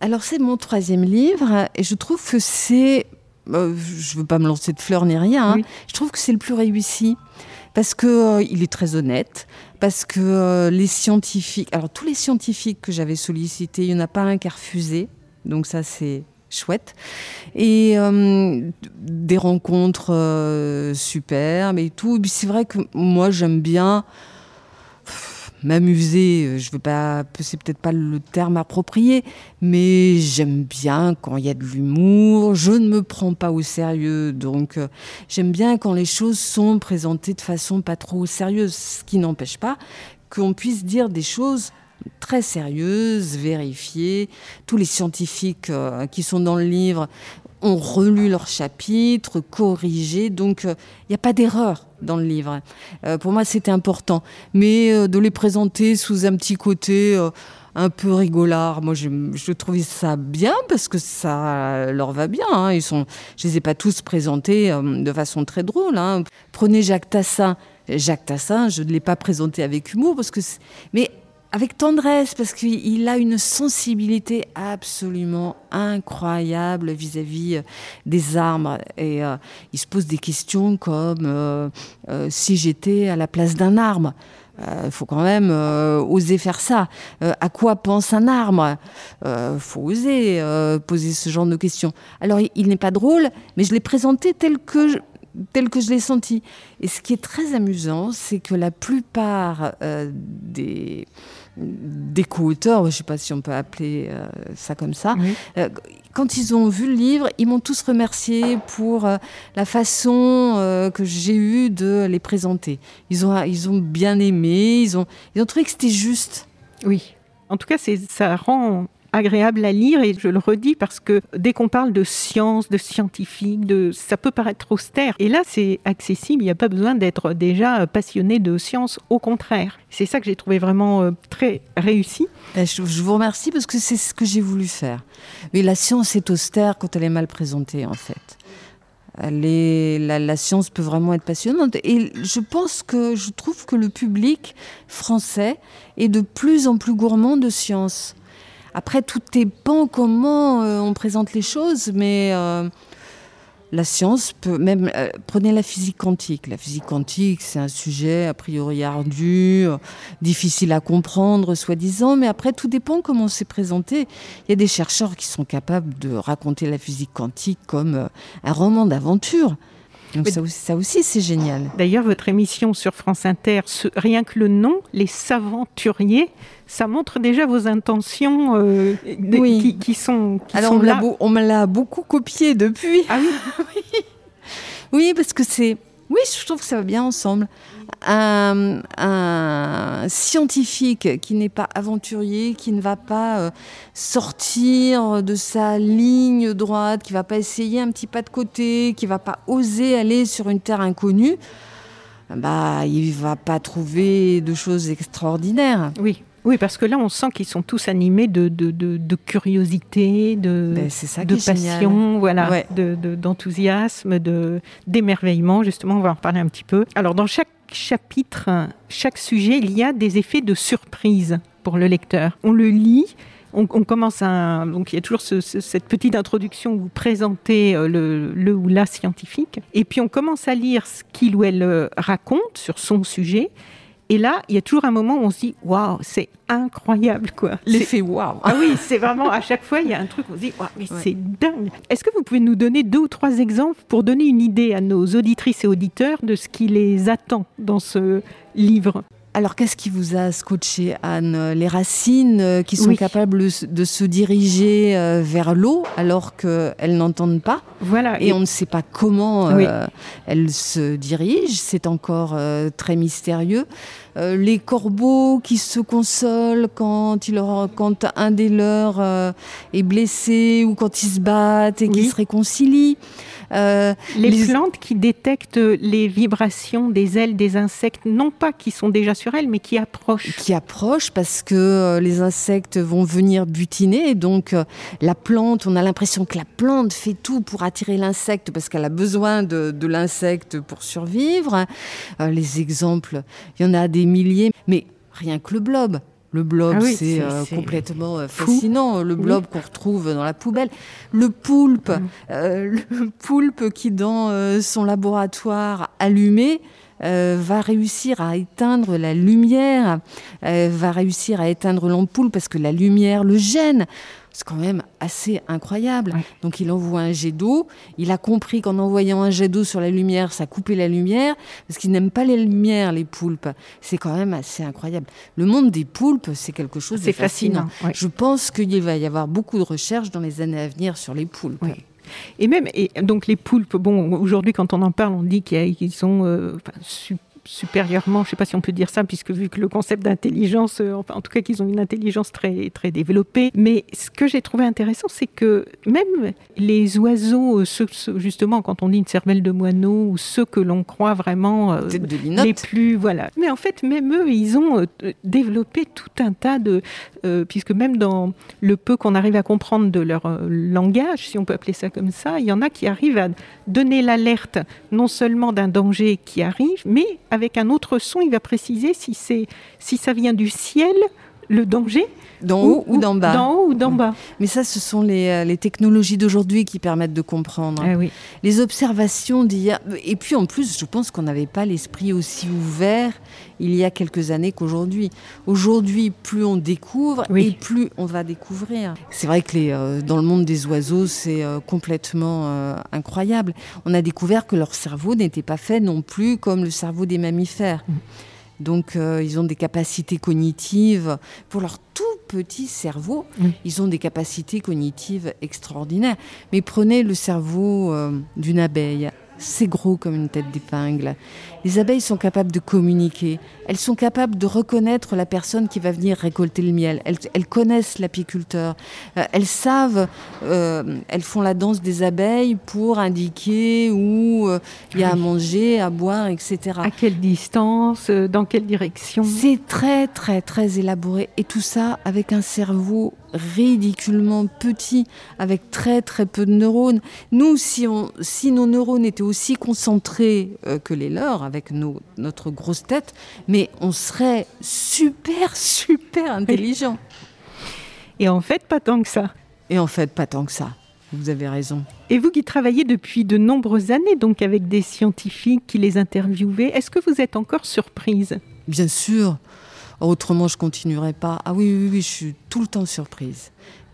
Alors c'est mon troisième livre, et je trouve que c'est... Euh, je ne veux pas me lancer de fleurs ni rien, hein. je trouve que c'est le plus réussi parce que euh, il est très honnête, parce que euh, les scientifiques, alors tous les scientifiques que j'avais sollicités, il n'y en a pas un qui a refusé, donc ça c'est chouette. Et euh, des rencontres euh, superbes et tout. C'est vrai que moi, j'aime bien m'amuser, je veux pas, c'est peut-être pas le terme approprié, mais j'aime bien quand il y a de l'humour. Je ne me prends pas au sérieux, donc euh, j'aime bien quand les choses sont présentées de façon pas trop sérieuse, ce qui n'empêche pas qu'on puisse dire des choses très sérieuse, vérifiée. Tous les scientifiques euh, qui sont dans le livre ont relu leurs chapitres, corrigé, donc euh, il n'y a pas d'erreur dans le livre. Euh, pour moi, c'était important. Mais de les présenter sous un petit côté un peu rigolard. Moi, je, je, trouvais ça bien parce que ça leur va bien. Hein. Ils sont, je les ai pas tous présentés de façon très drôle. Hein. Prenez Jacques Tassin. Jacques Tassin, je ne l'ai pas présenté avec humour parce que, mais avec tendresse, parce qu'il a une sensibilité absolument incroyable vis-à-vis euh, des arbres. Et euh, il se pose des questions comme euh, si j'étais à la place d'un arbre. Il faut quand même oser faire ça. à quoi pense un arbre? Il faut oser poser ce genre de questions. Alors, il, n'est pas drôle, mais je l'ai présenté tel que tel que je l'ai senti. Et ce qui est très amusant, c'est que la plupart des des co-auteurs, je ne sais pas si on peut appeler euh, ça comme ça, euh, quand ils ont vu le livre, ils m'ont tous remercié pour euh, la façon que j'ai eue de les présenter. Ils ont, ils ont bien aimé, ils ont, ils ont trouvé que c'était juste. Oui. En tout cas, ça rend agréable à lire et je le redis parce que dès qu'on parle de science, de scientifique, de, ça peut paraître austère. Et là, c'est accessible, il n'y a pas besoin d'être déjà passionné de science, au contraire. C'est ça que j'ai trouvé vraiment euh, très réussi. Eh, je vous remercie parce que c'est ce que j'ai voulu faire. Mais la science est austère quand elle est mal présentée, en fait. la, la, science peut vraiment être passionnante. Et je pense que je trouve que le public français est de plus en plus gourmand de science. Après, tout dépend comment euh, on présente les choses, mais euh, la science peut même. Euh, prenez la physique quantique. La physique quantique, c'est un sujet a priori ardu, difficile à comprendre, soi-disant, mais après, tout dépend comment c'est présenté. Il y a des chercheurs qui sont capables de raconter la physique quantique comme un roman d'aventure. Donc ça aussi, c'est génial. D'ailleurs, votre émission sur France Inter, rien que le nom, Les Saventuriers, ça montre déjà vos intentions euh, qui, sont Alors on me l'a beaucoup copié depuis. Ah oui Oui, parce que c'est... Oui, je trouve que ça va bien ensemble. Un, scientifique qui n'est pas aventurier, qui ne va pas euh, sortir de sa ligne droite, qui va pas essayer un petit pas de côté, qui va pas oser aller sur une terre inconnue, bah, il va pas trouver de choses extraordinaires. Oui. Oui, parce que là, on sent qu'ils sont tous animés de, de, de, curiosité, de, ben, de passion, voilà, d'enthousiasme, de, d'émerveillement. Justement, on va en reparler un petit peu. Alors, dans chaque chapitre, chaque sujet, il y a des effets de surprise pour le lecteur. On le lit. On, commence à. Donc, il y a toujours cette petite introduction où vous présentez euh, le, le, ou la scientifique. Et puis, on commence à lire ce qu'il ou elle euh, raconte sur son sujet. Et là, il y a toujours un moment où on se dit waouh, c'est incroyable quoi. L'effet waouh. Ah oui, c'est vraiment à chaque fois il y a un truc où on se dit waouh, mais c'est dingue. Est-ce que vous pouvez nous donner deux ou trois exemples pour donner une idée à nos auditrices et auditeurs de ce qui les attend dans ce livre? Alors, qu'est-ce qui vous a scotché, Anne? Les racines euh, qui sont capables de se diriger euh, vers l'eau alors qu'elles n'entendent pas? Voilà. Et, on ne sait pas comment euh, elles se dirigent. C'est encore très mystérieux. les corbeaux qui se consolent quand, il quand un des leurs est blessé ou quand ils se battent et qui se réconcilient. Euh, les, plantes qui détectent les vibrations des ailes des insectes, non pas qui sont déjà sur elles, mais qui approchent. Qui approchent parce que euh, les insectes vont venir butiner. donc, euh, la plante, on a l'impression que la plante fait tout pour attirer l'insecte parce qu'elle a besoin de, de l'insecte pour survivre. les exemples, il y en a des milliers. Mais rien que le blob. Le blob, ah c'est euh, complètement euh, fascinant. Le blob qu'on retrouve dans la poubelle. Le poulpe, mm. euh, le poulpe qui, dans son laboratoire allumé, va réussir à éteindre la lumière, va réussir à éteindre l'ampoule parce que la lumière le gêne. C'est quand même assez incroyable. Donc il envoie un jet d'eau. Il a compris qu'en envoyant un jet d'eau sur la lumière, ça coupait la lumière, parce qu'ils n'aiment pas les lumières, les poulpes. C'est quand même assez incroyable. Le monde des poulpes, c'est quelque chose de fascinant. Je pense qu'il va y avoir beaucoup de recherches dans les années à venir sur les poulpes. Et même, et donc les poulpes, bon, aujourd'hui, quand on en parle, on dit qu'ils sont euh, super supérieurement, je ne sais pas si on peut dire ça, puisque vu que le concept d'intelligence, euh, enfin, en tout cas qu'ils ont une intelligence très, très développée. Mais ce que j'ai trouvé intéressant, c'est que même les oiseaux, euh, ceux, justement, quand on dit une cervelle de moineau, ou ceux que l'on croit vraiment euh, les plus, voilà. Mais en fait, même eux, ils ont développé tout un tas de, puisque même dans le peu qu'on arrive à comprendre de leur langage, si on peut appeler ça comme ça, il y en a qui arrivent à donner l'alerte non seulement d'un danger qui arrive, mais avec un autre son, il va préciser si, si ça vient du ciel, le danger, D'en haut ou, d'en bas D'en haut ou d'en bas. Mais ça, ce sont les, euh, les technologies d'aujourd'hui qui permettent de comprendre. Ah oui. Les observations d'hier. Et puis en plus, je pense qu'on n'avait pas l'esprit aussi ouvert il y a quelques années qu'aujourd'hui. Aujourd'hui, plus on découvre et plus on va découvrir. C'est vrai que les, euh, dans le monde des oiseaux, c'est euh, complètement incroyable. On a découvert que leur cerveau n'était pas fait non plus comme le cerveau des mammifères. Mm. Donc, ils ont des capacités cognitives pour leur tout petit cerveau. Ils ont des capacités cognitives extraordinaires. Mais prenez le cerveau euh, d'une abeille c'est gros comme une tête d'épingle. Les abeilles sont capables de communiquer. Elles sont capables de reconnaître la personne qui va venir récolter le miel. Elles, connaissent l'apiculteur. Euh, elles savent, euh, elles font la danse des abeilles pour indiquer où euh, il y a à manger, à boire, etc. À quelle distance, dans quelle direction? C'est très, très, très élaboré. Et tout ça avec un cerveau ridiculement petit, avec très très peu de neurones. Nous, si, on, si nos neurones étaient aussi concentrés euh, que les leurs, avec nos, notre grosse tête, mais on serait super, super intelligent. Et en fait, pas tant que ça. Et en fait, pas tant que ça. Vous avez raison. Et vous qui travaillez depuis de nombreuses années, donc avec des scientifiques qui les interviewaient, est-ce que vous êtes encore surprise? Bien sûr. Autrement, je continuerai pas. Ah oui, oui, oui, je suis tout le temps surprise.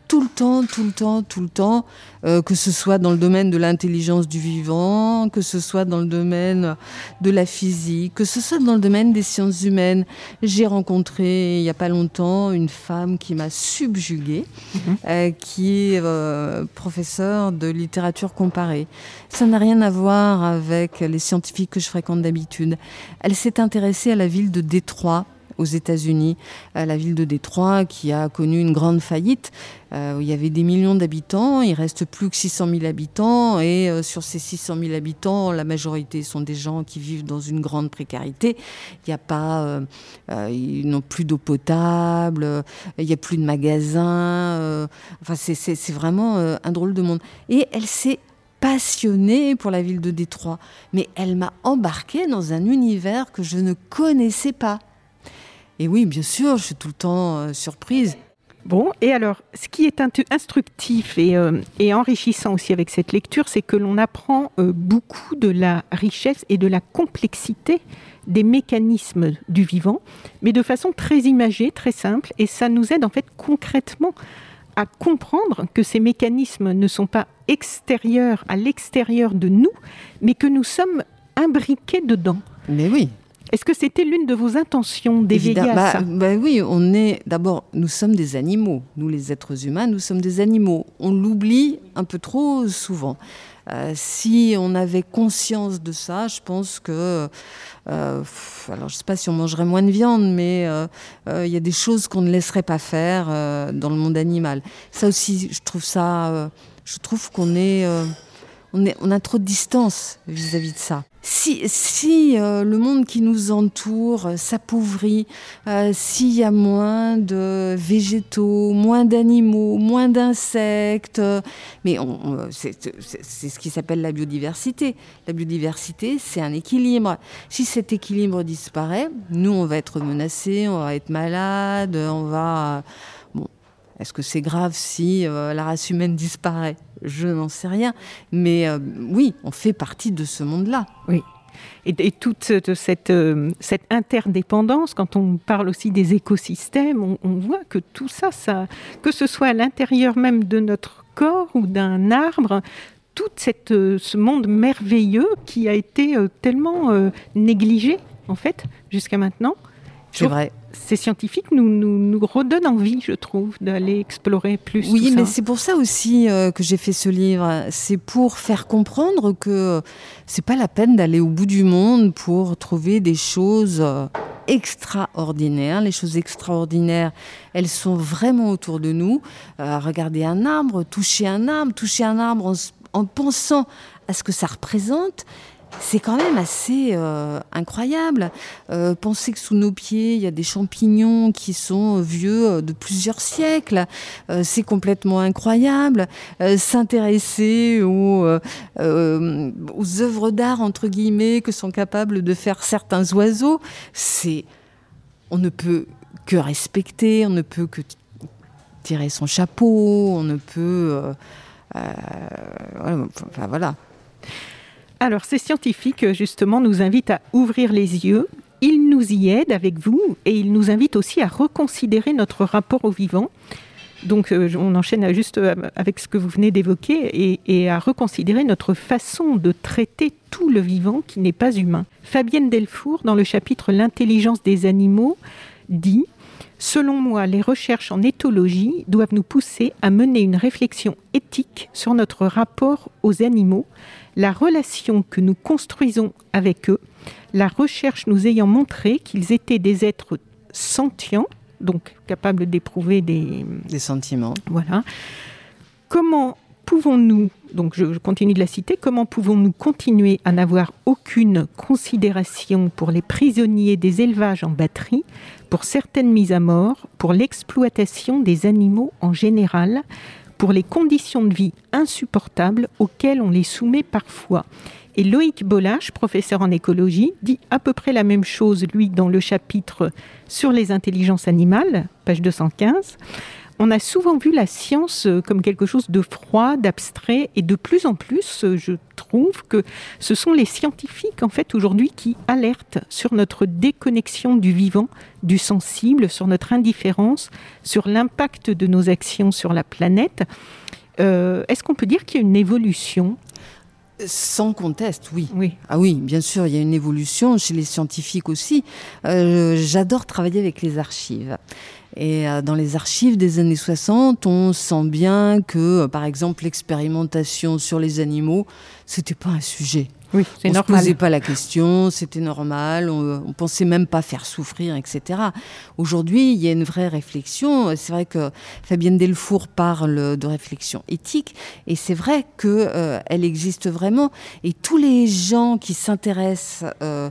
Tout le temps, tout le temps, tout le temps, euh, que ce soit dans le domaine de l'intelligence du vivant, que ce soit dans le domaine de la physique, que ce soit dans le domaine des sciences humaines. J'ai rencontré il n'y a pas longtemps une femme qui m'a subjuguée, mhm. euh, qui est euh, professeure de littérature comparée. Ça n'a rien à voir avec les scientifiques que je fréquente d'habitude. Elle s'est intéressée à la ville de Détroit aux États-Unis, la ville de Détroit qui a connu une grande faillite. Euh, il y avait des millions d'habitants, il reste plus que 600 000 habitants, et euh, sur ces 600 000 habitants, la majorité sont des gens qui vivent dans une grande précarité. Il n'y a pas, euh, ils n'ont plus d'eau potable, il n'y a plus de magasins. enfin, c'est vraiment un drôle de monde. Et elle s'est passionnée pour la ville de Détroit, mais elle m'a embarquée dans un univers que je ne connaissais pas. Et oui, bien sûr, je suis tout le temps euh, surprise. Bon, et alors, ce qui est instructif euh, et, enrichissant aussi avec cette lecture, c'est que l'on apprend euh, beaucoup de la richesse et de la complexité des mécanismes du vivant, mais de façon très imagée, très simple, et ça nous aide en fait concrètement à comprendre que ces mécanismes ne sont pas extérieurs à l'extérieur de nous, mais que nous sommes imbriqués dedans. Mais oui. Est-ce que c'était l'une de vos intentions d'éveiller à bah, ça bah Oui, on est d'abord, nous sommes des animaux. Nous, les êtres humains, nous sommes des animaux. On l'oublie un peu trop souvent. Euh, si on avait conscience de ça, je pense que, euh, alors je ne sais pas si on mangerait moins de viande, mais euh, il y a des choses qu'on ne laisserait pas faire dans le monde animal. Ça aussi, je trouve ça, je trouve qu'on est on, a trop de distance vis-à-vis de ça. Si, si euh, le monde qui nous entoure euh, s'appauvrit, euh, s'il y a moins de végétaux, moins d'animaux, moins d'insectes, mais c'est ce qui s'appelle la biodiversité. La biodiversité, c'est un équilibre. Si cet équilibre disparaît, nous, on va être menacés, on va être malades, on va... Est-ce que c'est grave si la race humaine disparaît? Je n'en sais rien. Mais euh, oui, on fait partie de ce monde-là. Oui. Et, toute cette, euh, cette, interdépendance, quand on parle aussi des écosystèmes, on, voit que tout ça, ça, que ce soit à l'intérieur même de notre corps ou d'un arbre, tout cette, euh, ce monde merveilleux qui a été tellement négligé, en fait, jusqu'à maintenant. C'est vrai ces scientifiques nous, nous, redonnent envie, je trouve, d'aller explorer plus. Oui, mais c'est pour ça aussi euh, que j'ai fait ce livre. C'est pour faire comprendre que c'est pas la peine d'aller au bout du monde pour trouver des choses euh, extraordinaires. Les choses extraordinaires, elles sont vraiment autour de nous. Euh, regarder un arbre, toucher un arbre, toucher un arbre en pensant à ce que ça représente c'est quand même assez euh, incroyable. Euh, penser que sous nos pieds, il y a des champignons qui sont vieux euh, de plusieurs siècles, c'est complètement incroyable. S'intéresser aux, aux œuvres d'art, entre guillemets, que sont capables de faire certains oiseaux, c'est... On ne peut que respecter, on ne peut que tirer son chapeau, on ne peut... enfin voilà. Alors, ces scientifiques, justement, nous invitent à ouvrir les yeux. Ils nous y aident avec vous et ils nous invitent aussi à reconsidérer notre rapport au vivant. Donc, euh, on enchaîne juste euh, avec ce que vous venez d'évoquer et, à reconsidérer notre façon de traiter tout le vivant qui n'est pas humain. Fabienne Delfour, dans le chapitre L'intelligence des animaux, dit Selon moi, les recherches en éthologie doivent nous pousser à mener une réflexion éthique sur notre rapport aux animaux, la relation que nous construisons avec eux, la recherche nous ayant montré qu'ils étaient des êtres sentients, donc capables d'éprouver des, des sentiments. Voilà. Comment pouvons-nous, donc je continue de la citer, comment pouvons-nous continuer à n'avoir aucune considération pour les prisonniers des élevages en batterie, pour certaines mises à mort, pour l'exploitation des animaux en général, pour les conditions de vie insupportables auxquelles on les soumet parfois? Et Loïc Bollage, professeur en écologie, dit à peu près la même chose, lui, dans le chapitre sur les intelligences animales, page 215 on a souvent vu la science euh, comme quelque chose de froid, d'abstrait, et de plus en plus, euh, je trouve que ce sont les scientifiques, en fait, aujourd'hui, qui alertent sur notre déconnexion du vivant, du sensible, sur notre indifférence, sur l'impact de nos actions sur la planète. Euh, est-ce qu'on peut dire qu'il y a une évolution? Sans conteste, oui. oui. Ah oui, bien sûr, il y a une évolution chez les scientifiques aussi. J'adore travailler avec les archives. Et euh, dans les archives des années 60, on sent bien que, euh, par exemple, l'expérimentation sur les animaux, c'était pas un sujet. Oui. On ne posait pas la question, c'était normal, on, on, pensait même pas faire souffrir, etc. Aujourd'hui, il y a une vraie réflexion. C'est vrai que Fabienne Delfour parle de réflexion éthique, et c'est vrai qu'elle euh, existe vraiment. Et tous les gens qui s'intéressent euh,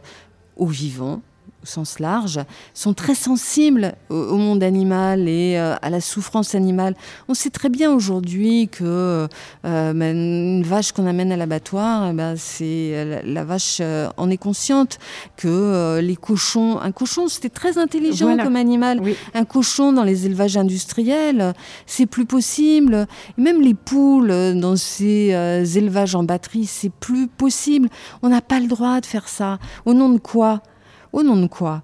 aux vivants, au sens large, sont très sensibles au, monde animal et euh, à la souffrance animale. On sait très bien aujourd'hui que euh, ben, une vache qu'on amène à l'abattoir, ben, c'est la, vache euh, en est consciente que les cochons, un cochon c'était très intelligent comme animal, un cochon dans les élevages industriels, c'est plus possible. même les poules dans ces élevages en batterie, c'est plus possible. On n'a pas le droit de faire ça. Au nom de quoi? Au nom de quoi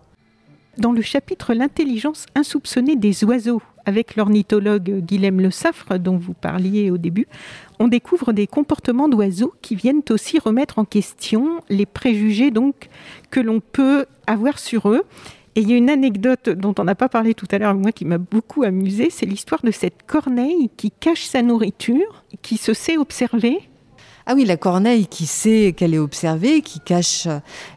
Dans le chapitre L'intelligence insoupçonnée des oiseaux, avec l'ornithologue Guilhem Le Saffre, dont vous parliez au début, on découvre des comportements d'oiseaux qui viennent aussi remettre en question les préjugés donc que l'on peut avoir sur eux. Et il y a une anecdote dont on n'a pas parlé tout à l'heure, moi qui m'a beaucoup amusée, c'est l'histoire de cette corneille qui cache sa nourriture, qui se sait observer ah oui, la corneille qui sait qu'elle est observée, qui cache,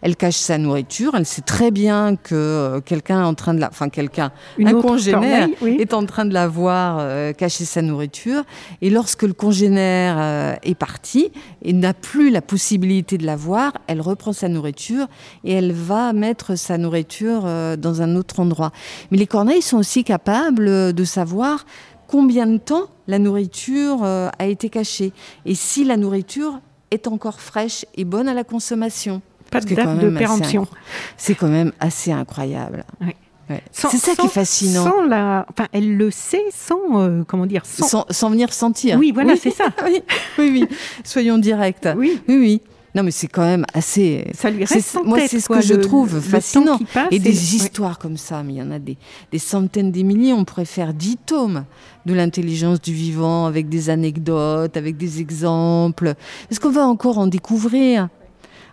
elle cache sa nourriture. Elle sait très bien que euh, quelqu'un est en train de la, enfin quelqu'un, un congénère est en train de la voir euh, cacher sa nourriture. Et lorsque le congénère euh, est parti et n'a plus la possibilité de la voir, elle reprend sa nourriture et elle va mettre sa nourriture dans un autre endroit. Mais les corneilles sont aussi capables de savoir combien de temps la nourriture euh, a été cachée et si la nourriture est encore fraîche et bonne à la consommation. Pas de date de péremption. C'est quand même assez incroyable. C'est ça qui est fascinant. Sans la... enfin, elle le sait sans, euh, comment dire, sans... sans... venir sentir. Oui, voilà, c'est ça. oui, oui, oui, soyons directs. Oui, oui, oui. Non, mais c'est quand même assez. Ça lui reste en Moi, c'est ce que je trouve fascinant. et des histoires comme ça, mais il y en a des, des centaines, des milliers. On pourrait faire dix tomes de l'intelligence du vivant avec des anecdotes, avec des exemples. Est-ce qu'on va encore en découvrir?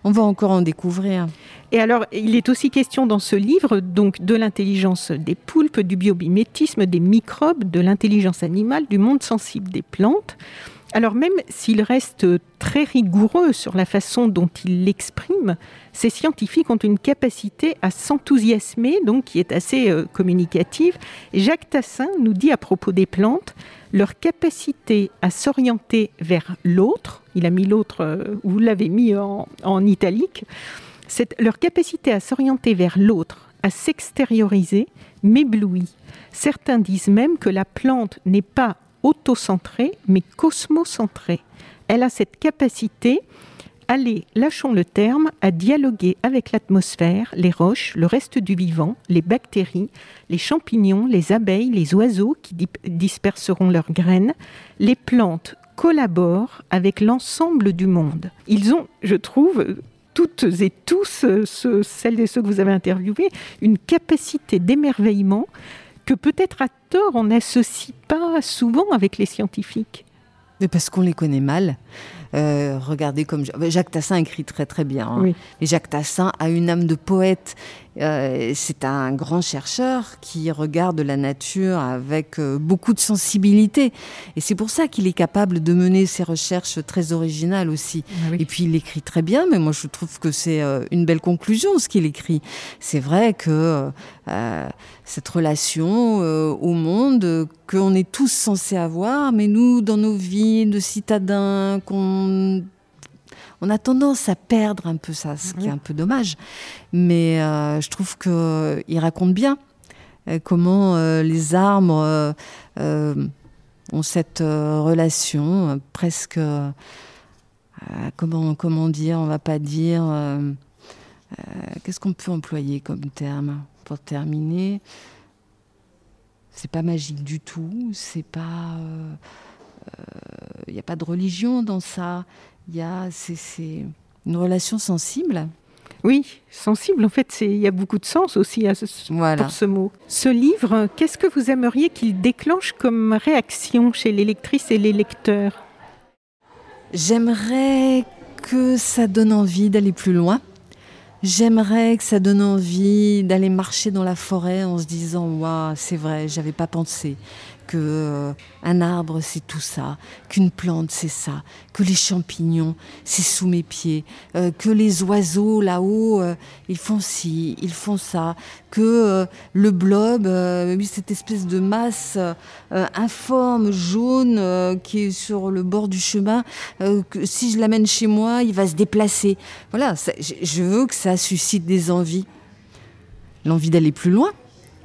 On va encore en découvrir. Et alors, il est aussi question dans ce livre donc de l'intelligence des poulpes, du biobimétisme, des microbes, de l'intelligence animale, du monde sensible des plantes. Alors même s'il reste très rigoureux sur la façon dont il l'exprime, ces scientifiques ont une capacité à s'enthousiasmer, donc qui est assez euh, communicative. Jacques Tassin nous dit à propos des plantes, leur capacité à s'orienter vers l'autre, il a mis l'autre, euh, vous l'avez mis en, en italique, leur capacité à s'orienter vers l'autre, à s'extérioriser, m'éblouit. Certains disent même que la plante n'est pas autocentrée, mais cosmocentrée. Elle a cette capacité, allez, lâchons le terme, à dialoguer avec l'atmosphère, les roches, le reste du vivant, les bactéries, les champignons, les abeilles, les oiseaux qui disperseront leurs graines. Les plantes collaborent avec l'ensemble du monde. Ils ont, je trouve, toutes et tous, celles et ceux que vous avez interviewés, une capacité d'émerveillement que peut-être à tort on n'associe pas souvent avec les scientifiques. Mais parce qu'on les connaît mal. Euh, regardez comme Jacques Tassin écrit très très bien. Hein. Et Jacques Tassin a une âme de poète. Euh, c'est un grand chercheur qui regarde la nature avec euh, beaucoup de sensibilité. Et c'est pour ça qu'il est capable de mener ses recherches très originales aussi. Ah Et puis il écrit très bien, mais moi je trouve que c'est une belle conclusion ce qu'il écrit. C'est vrai que cette relation au monde qu'on est tous censés avoir, mais nous, dans nos vies de citadins, qu'on on, a tendance à perdre un peu ça, ce qui est un peu dommage. Mais euh, je trouve qu'il raconte bien euh, comment euh, les arbres ont cette relation presque. comment, comment dire On va pas dire. Qu'est-ce qu'on peut employer comme terme? Pour terminer C'est pas magique du tout. C'est pas il n'y a pas de religion dans ça. Il y a c'est une relation sensible. Oui, sensible. En fait, il y a beaucoup de sens aussi à ce, pour ce mot. Ce livre, qu'est-ce que vous aimeriez qu'il déclenche comme réaction chez les lectrices et les lecteurs? J'aimerais que ça donne envie d'aller plus loin. J'aimerais que ça donne envie d'aller marcher dans la forêt en se disant waouh, c'est vrai, j'avais pas pensé que euh, un arbre c'est tout ça, qu'une plante c'est ça, que les champignons c'est sous mes pieds, euh, que les oiseaux là-haut euh, ils font ci, ils font ça, que le blob, cette espèce de masse informe jaune qui est sur le bord du chemin, que si je l'amène chez moi il va se déplacer. Voilà, je veux que ça suscite des envies, l'envie d'aller plus loin.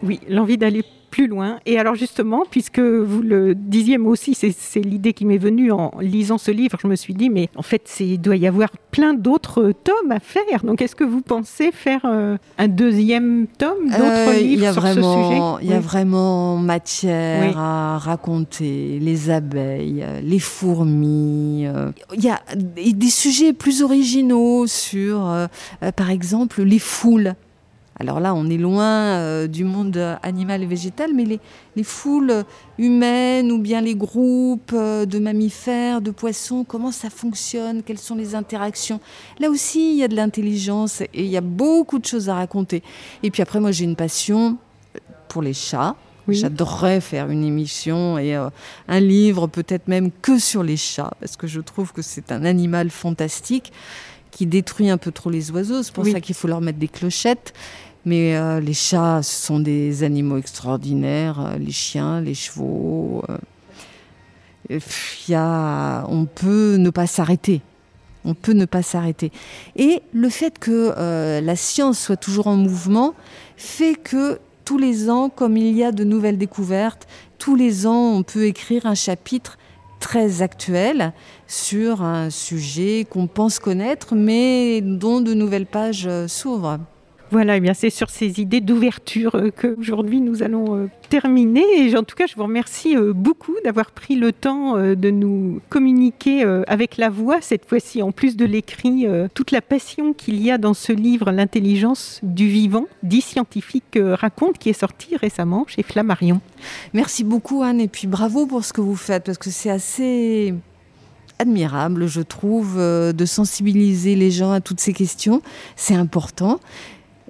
Oui, l'envie d'aller plus loin. Et alors justement, puisque vous le disiez, moi aussi, c'est l'idée qui m'est venue en lisant ce livre. Je me suis dit, mais en fait, il doit y avoir plein d'autres tomes à faire. Donc, est-ce que vous pensez faire euh, un deuxième tome, d'autres euh, livres sur ce sujet? Il y a vraiment matière à raconter. Les abeilles, les fourmis. Euh, il y a des sujets plus originaux sur, par exemple, les foules alors là, on est loin euh, du monde animal et végétal, mais les, foules humaines ou bien les groupes euh, de mammifères, de poissons, comment ça fonctionne, quelles sont les interactions? Là aussi, il y a de l'intelligence et il y a beaucoup de choses à raconter. Et puis après, moi, j'ai une passion pour les chats. J'adorerais faire une émission et euh, un livre, peut-être même que sur les chats, parce que je trouve que c'est un animal fantastique qui détruit un peu trop les oiseaux. C'est pour ça qu'il faut leur mettre des clochettes. Mais euh, les chats, ce sont des animaux extraordinaires, euh, les chiens, les chevaux. Euh, on peut ne pas s'arrêter. On peut ne pas s'arrêter. Et le fait que la science soit toujours en mouvement fait que tous les ans, comme il y a de nouvelles découvertes, tous les ans, on peut écrire un chapitre très actuel sur un sujet qu'on pense connaître, mais dont de nouvelles pages s'ouvrent. Voilà, eh bien c'est sur ces idées d'ouverture euh, qu'aujourd'hui nous allons euh, terminer. Et en tout cas, je vous remercie euh, beaucoup d'avoir pris le temps de nous communiquer avec la voix, cette fois-ci en plus de l'écrit, toute la passion qu'il y a dans ce livre, L'intelligence du vivant, dix scientifiques racontent, qui est sorti récemment chez Flammarion. Merci beaucoup Anne, et puis bravo pour ce que vous faites, parce que c'est assez admirable, je trouve, de sensibiliser les gens à toutes ces questions. C'est important.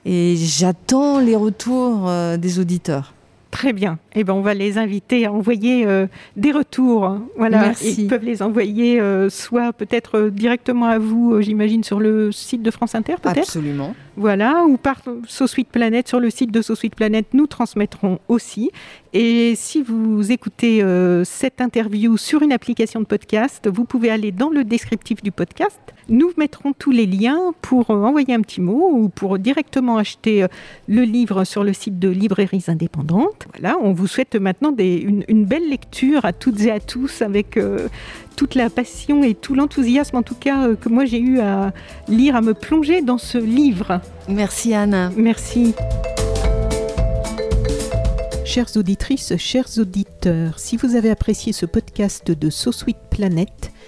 Et j'attends les retours euh, des auditeurs. Très bien. Eh ben, on va les inviter à envoyer euh, des retours. Hein. Voilà. Ils peuvent les envoyer euh, soit peut-être directement à vous, j'imagine, sur le site de France Inter, peut-être? Absolument. Voilà, ou par SoSuite Planète, sur le site de SoSuite Planète, nous transmettrons aussi. Et si vous écoutez cette interview sur une application de podcast, vous pouvez aller dans le descriptif du podcast nous mettrons tous les liens pour euh, envoyer un petit mot ou pour directement acheter euh, le livre sur le site de Librairies Indépendantes. Voilà, on vous souhaite maintenant une, belle lecture à toutes et à tous avec euh, toute la passion et tout l'enthousiasme en tout cas que moi j'ai eu à lire, à me plonger dans ce livre. Merci Anna. Merci. Chères auditrices, chers auditeurs, si vous avez apprécié ce podcast de So Sweet Planet,